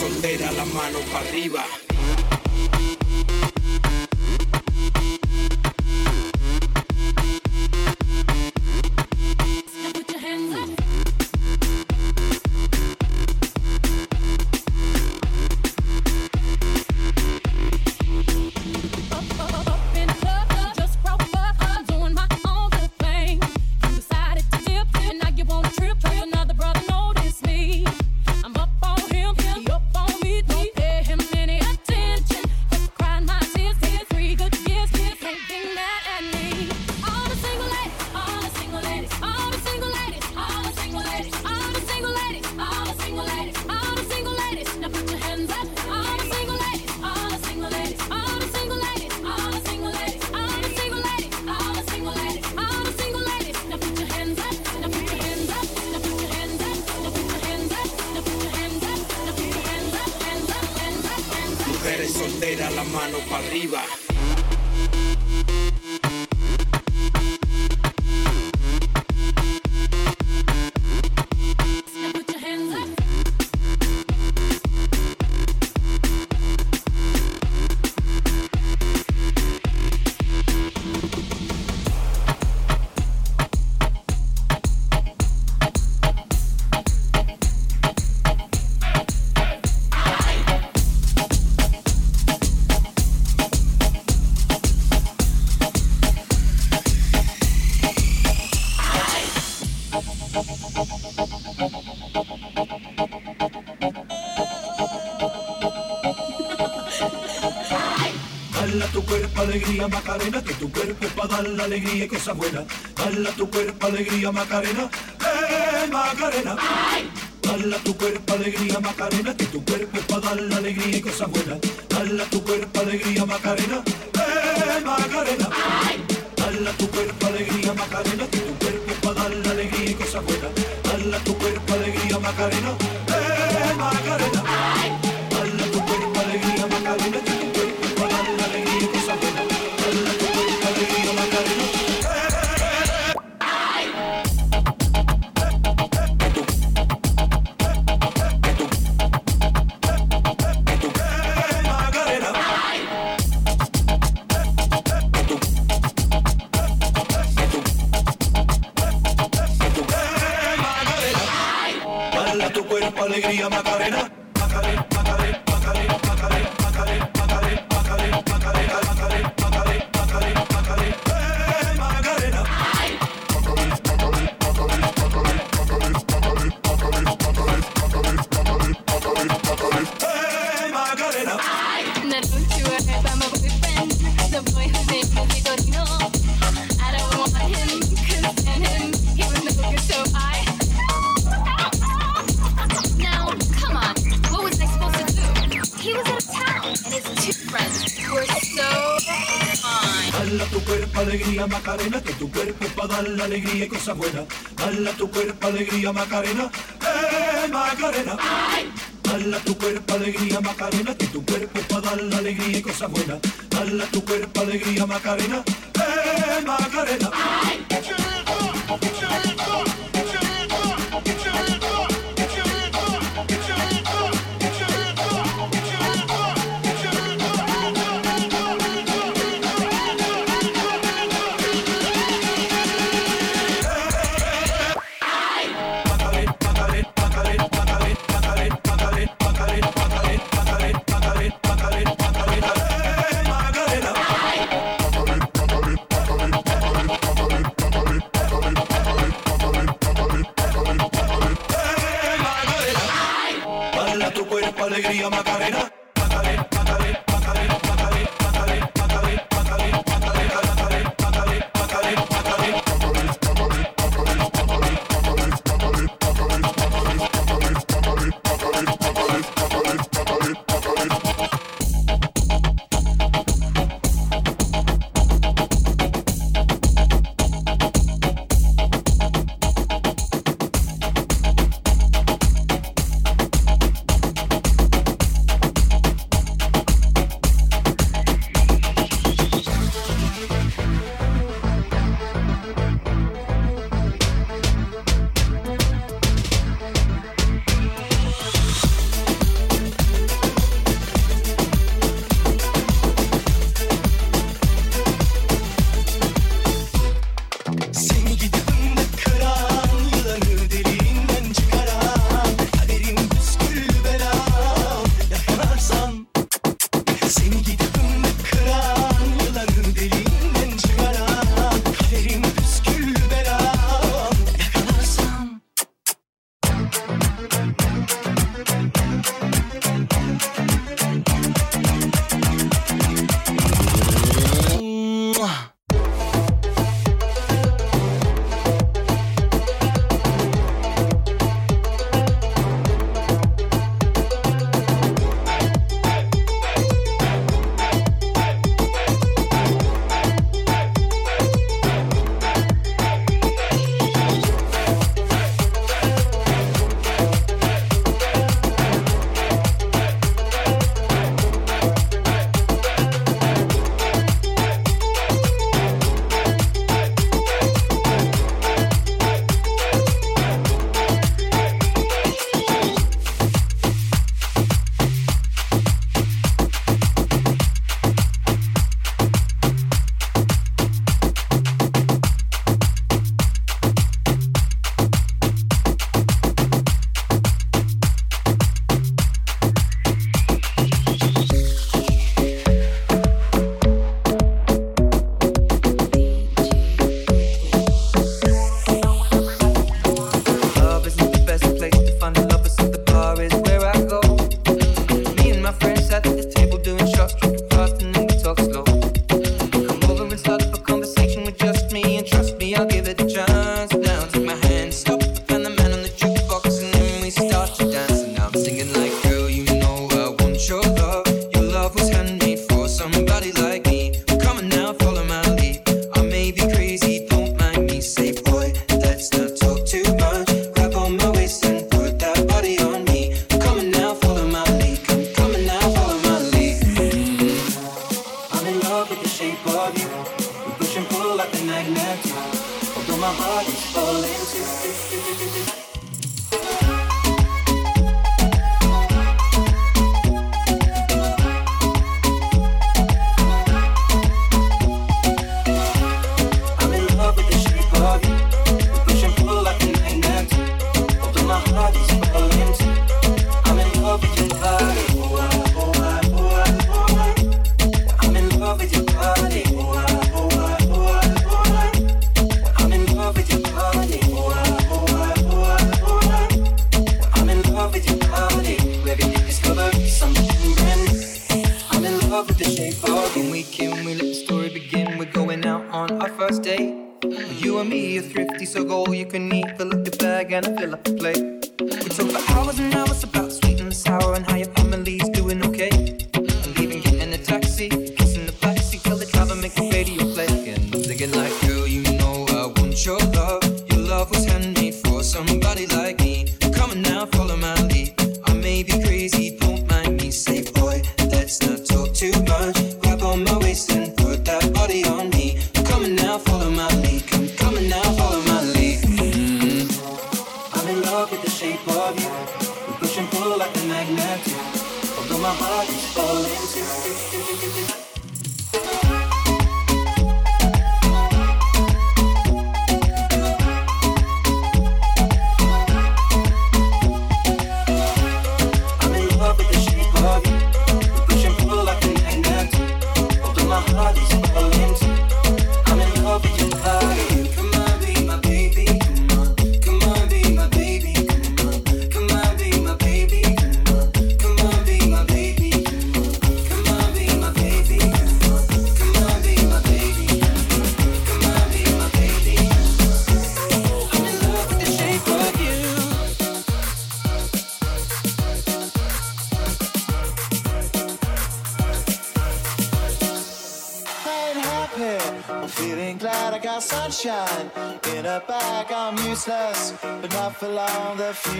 Macarena, la alegría y cosas buenas. Dale tu cuerpo alegría Macarena, eh Macarena. Dale tu cuerpo alegría Macarena, que tu cuerpo es para dar la alegría y cosas buenas. Dale tu cuerpo alegría Macarena, eh Macarena. Dale tu cuerpo alegría Macarena, que tu cuerpo es para dar la alegría y cosas buenas. Dale tu cuerpo alegría Macarena, alegría Macarena, eh Macarena. Dale a tu cuerpo alegría Macarena, que tu cuerpo es para dar la alegría y cosas buenas. Dale a tu cuerpo alegría Macarena, eh Macarena. alegría Macarena.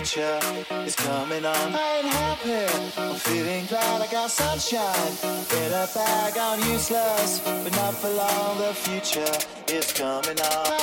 future is coming on. I ain't happy. I'm feeling glad I got sunshine. Get a bag, I'm useless, but not for long. The future is coming on.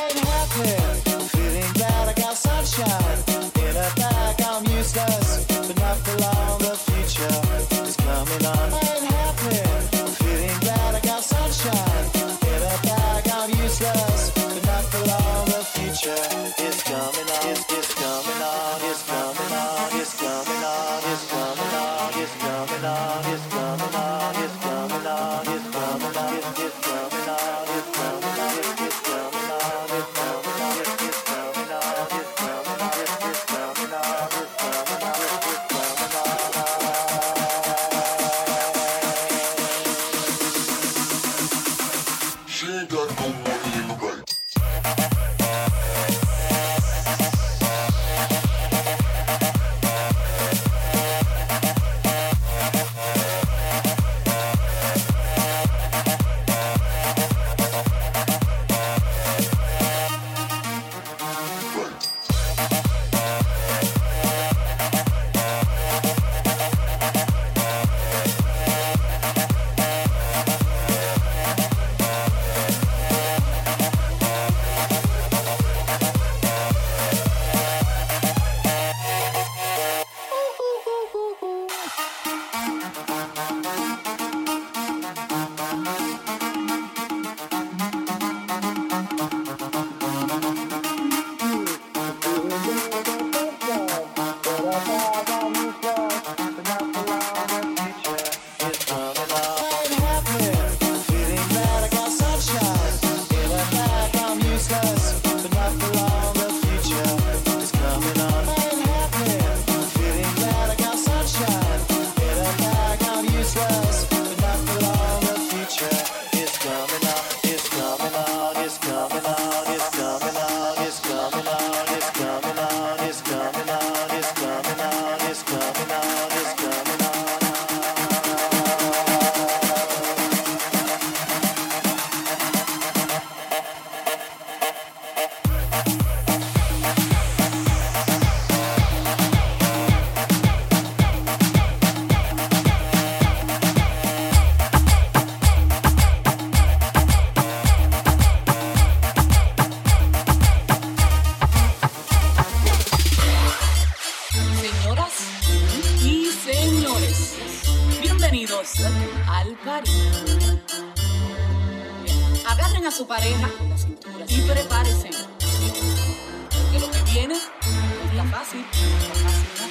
Fascinante.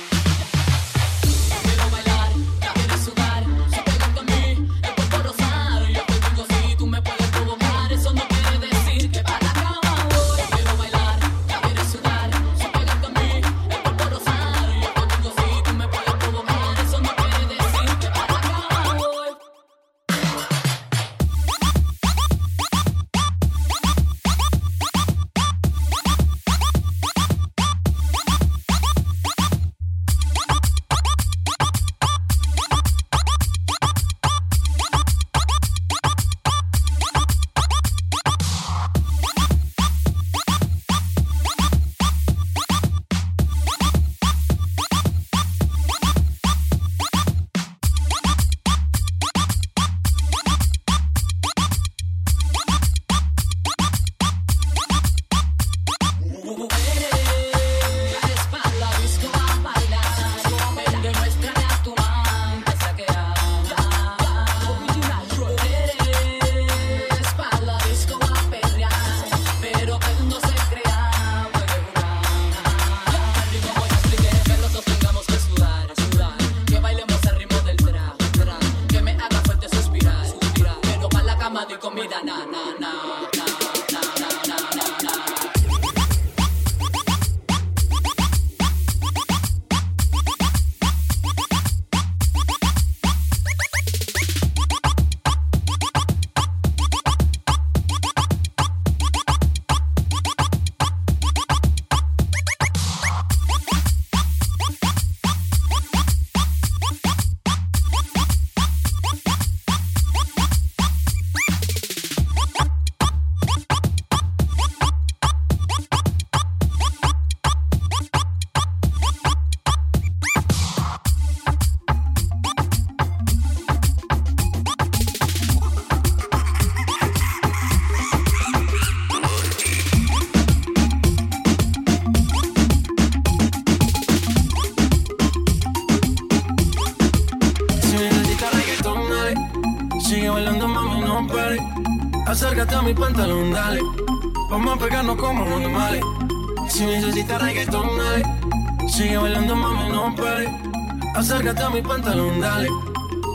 Acércate a mi pantalón, dale.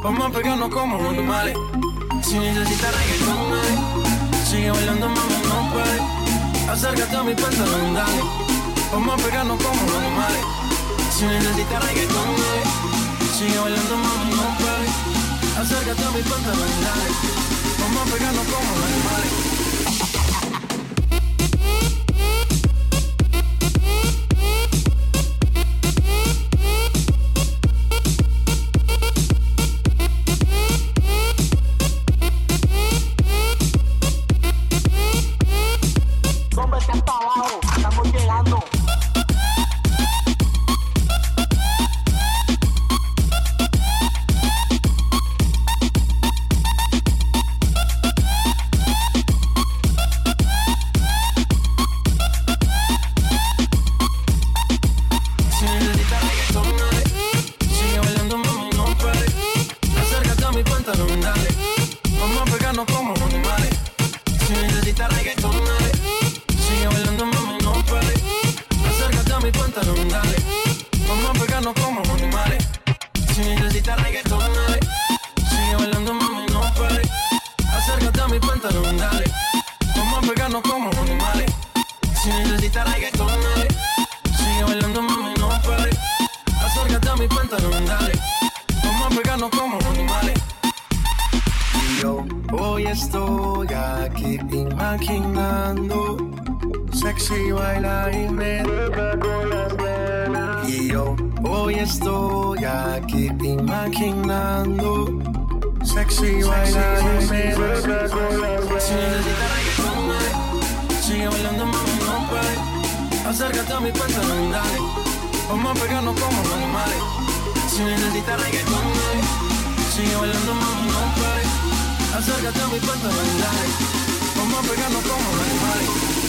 Vamos a pegarnos como animales. Si necesitas reggaetón, dale. Sigue bailando, mami, no pare. Acércate a mi pantalón, dale. Vamos a pegarnos como animales. Si necesitas reggaetón, dale. Sigue bailando, mami, no pare. Acércate a mi pantalón, dale. Vamos a pegarnos como animales. Yo hoy estoy aquí imaginando sexy bailar y me Si necesitas reggaetón, dale. Sigue bailando, mami, no pare. Acércate a mi pantalón, dale. Vamos a pegarnos como animales. Si necesitas reggaetón, dale. Sigue bailando, mami, no pare. Acércate a mi pantalón, dale. Vamos a pegarnos como animales.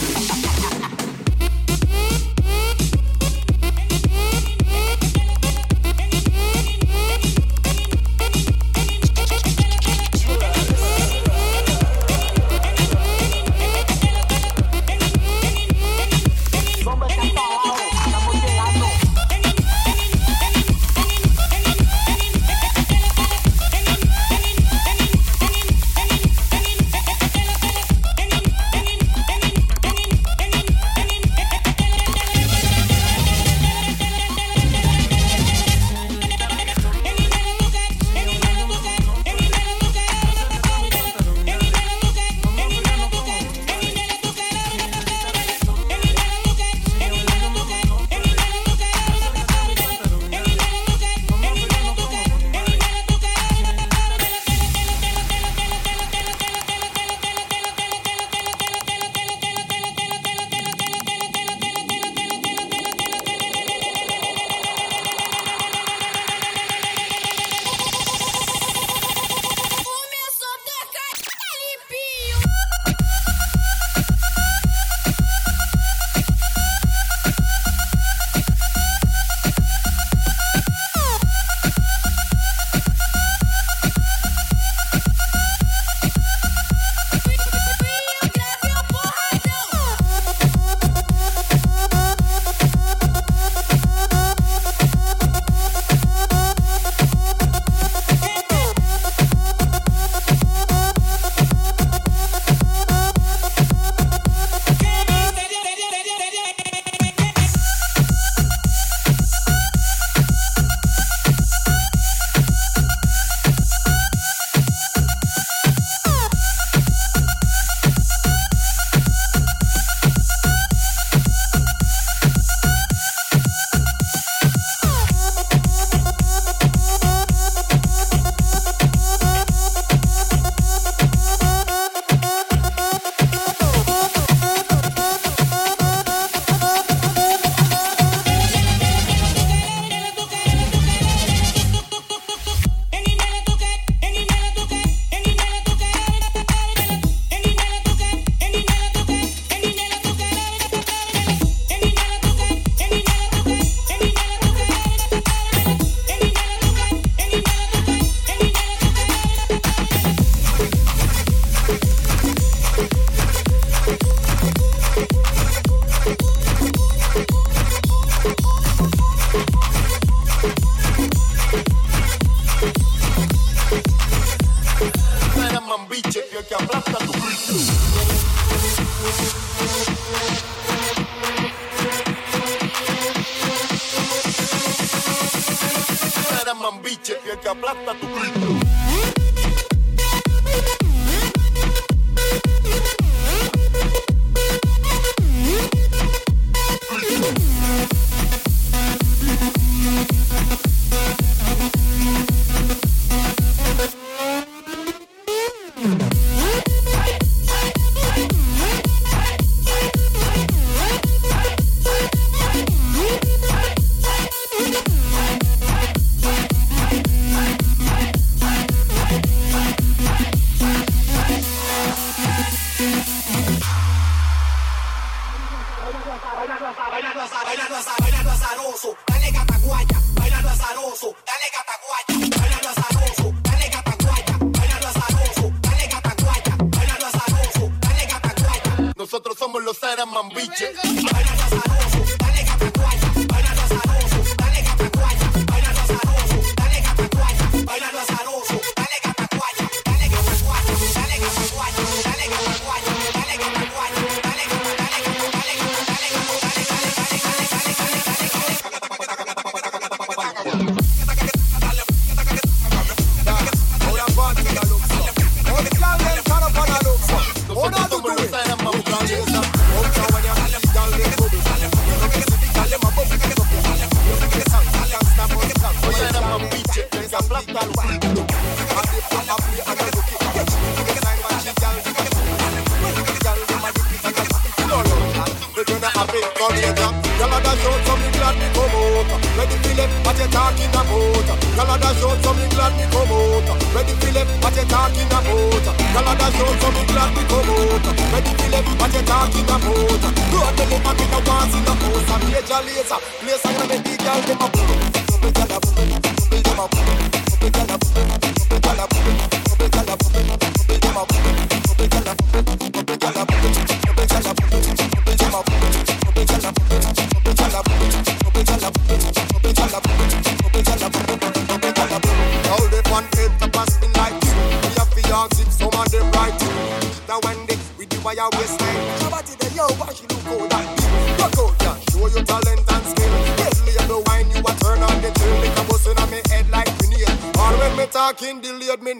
Rango.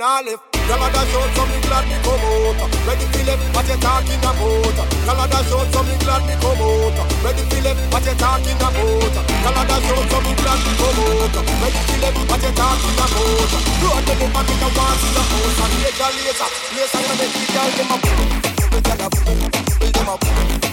nah left. Girl a dash out, so me glad me come out. Ready for left, what you talking about? Girl a dash out, so me glad me come out. Ready for left, what you talking about? Girl a dash out, so me glad me come out. Ready for left, what you talking about? Road to the back, me a want to the house. And later, later, later, gonna make the girl them a boo, boo, boo, boo, boo, boo,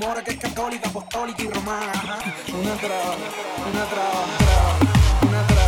rumores que es católica, apostólica y romana. Una traba, una traba, traba, una traba.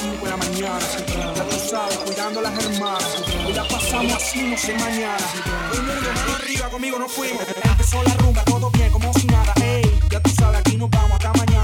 5 de la mañana. Ya tú sabes, cuidando las hermanas. Hoy la pasamos así, no sé mañana. Hoy mundo mano arriba, conmigo no fuimos. Empezó la rumba, todo bien, como si nada. Ey, ya tú sabes, aquí nos vamos hasta mañana.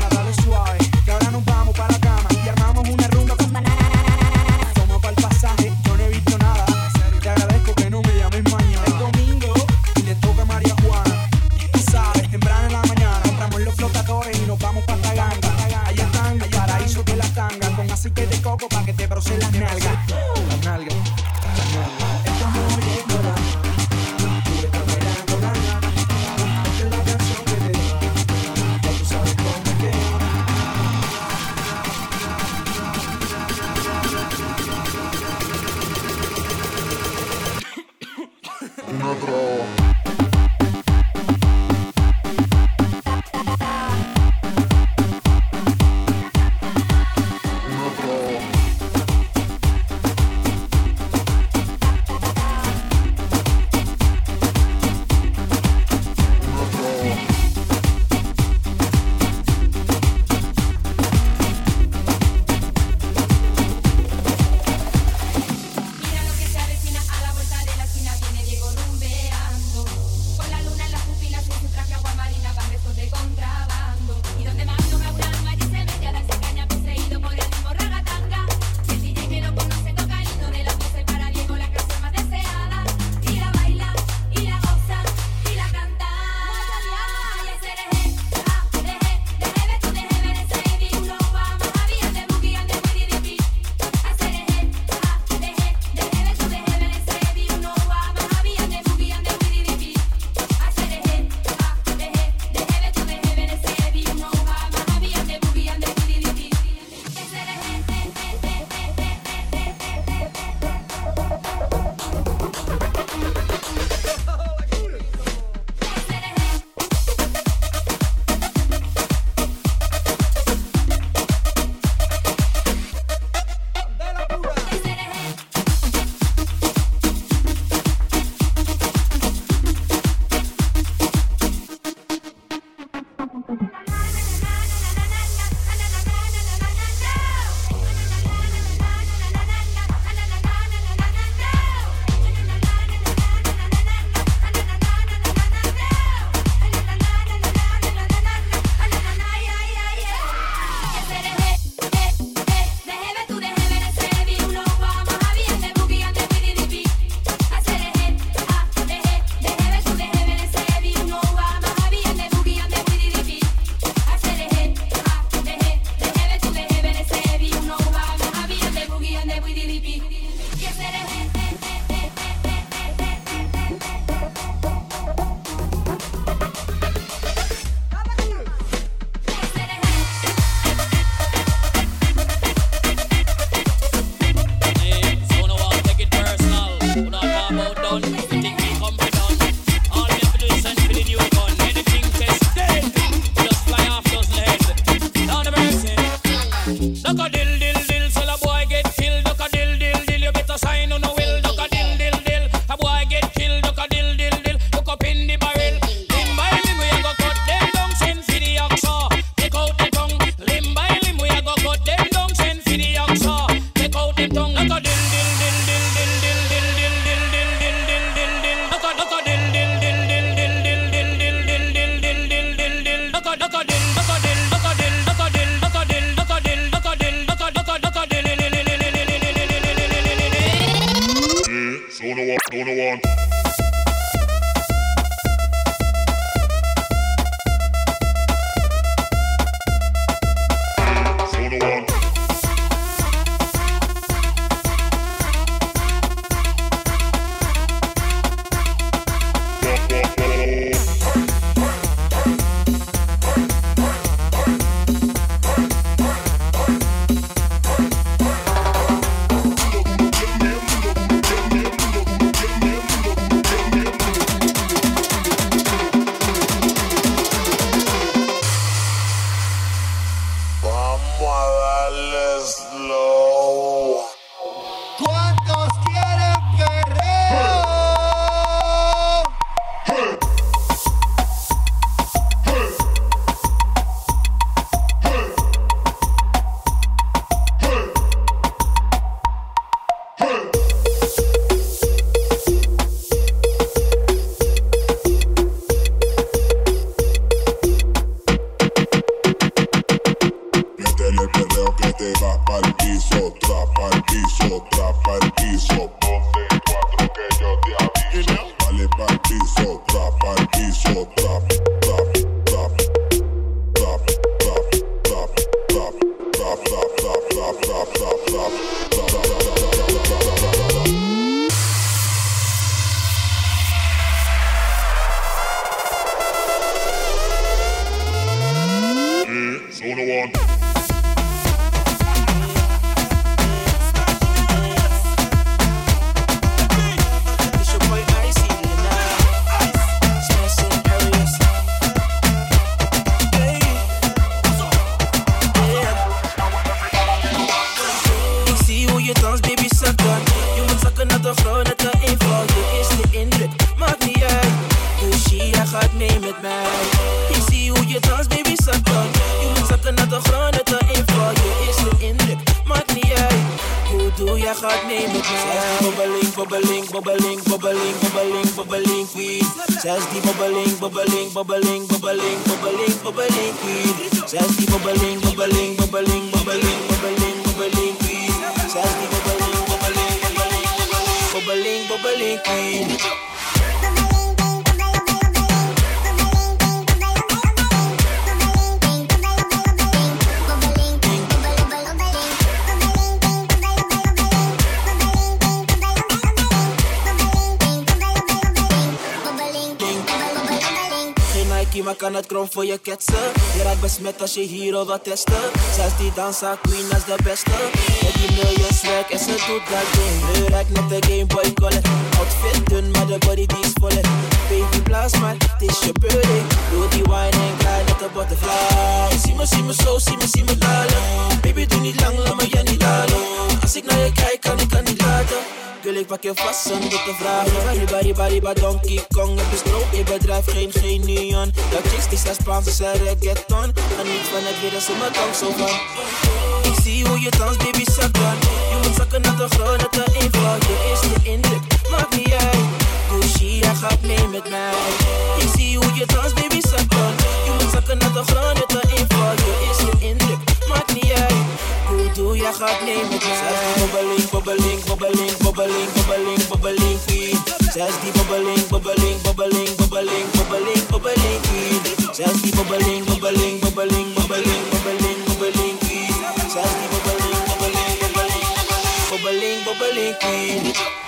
101. Je hier al wat testen. Zelfs die dansa queen is de beste. Met die miljoen swag en ze doet dat ding. Nu raakt met de Game Boy Color. Outfit dun, maar de body die is volle. Baby blaas maar, het is je birthday. Doe die wine en glide met de butterfly. Zie me, zie me zo, zie me, zie me dalen. Baby doe niet lang, laat me je niet dalen. Als ik naar je kijk, kan ik kan niet. Wil ik pak je vast zonder te vragen. Riba, riba, riba, Donkey Kong Het is stroop, je bedrijf, geen, neon Dat chicks die zijn Spaans, ze reggaeton Geniet van het weer, dat ze mijn tong zo van. Ik zie hoe je dans, baby, zak dan Je moet zakken naar de grond, net een eenvoud Je is de indruk, maakt niet uit. Gucci, hij gaat mee met mij. Ik zie hoe je dans, baby, zak dan Je moet zakken naar de grond, is de indruk, doe jij gaat mee met mij Bobbeling, bobbeling, bobbeling, bobbeling, bobbeling, bobbeling, queen Zij is die bobbeling, bobbeling, bobbeling, bobbeling, bobbeling, bobbeling, queen Zij is die bobbeling, bobbeling, bobbeling, bobbeling, bobbeling, bobbeling, queen Zij is die bobbeling, bobbeling, bobbeling, bobbeling, bobbeling, queen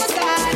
mostrar.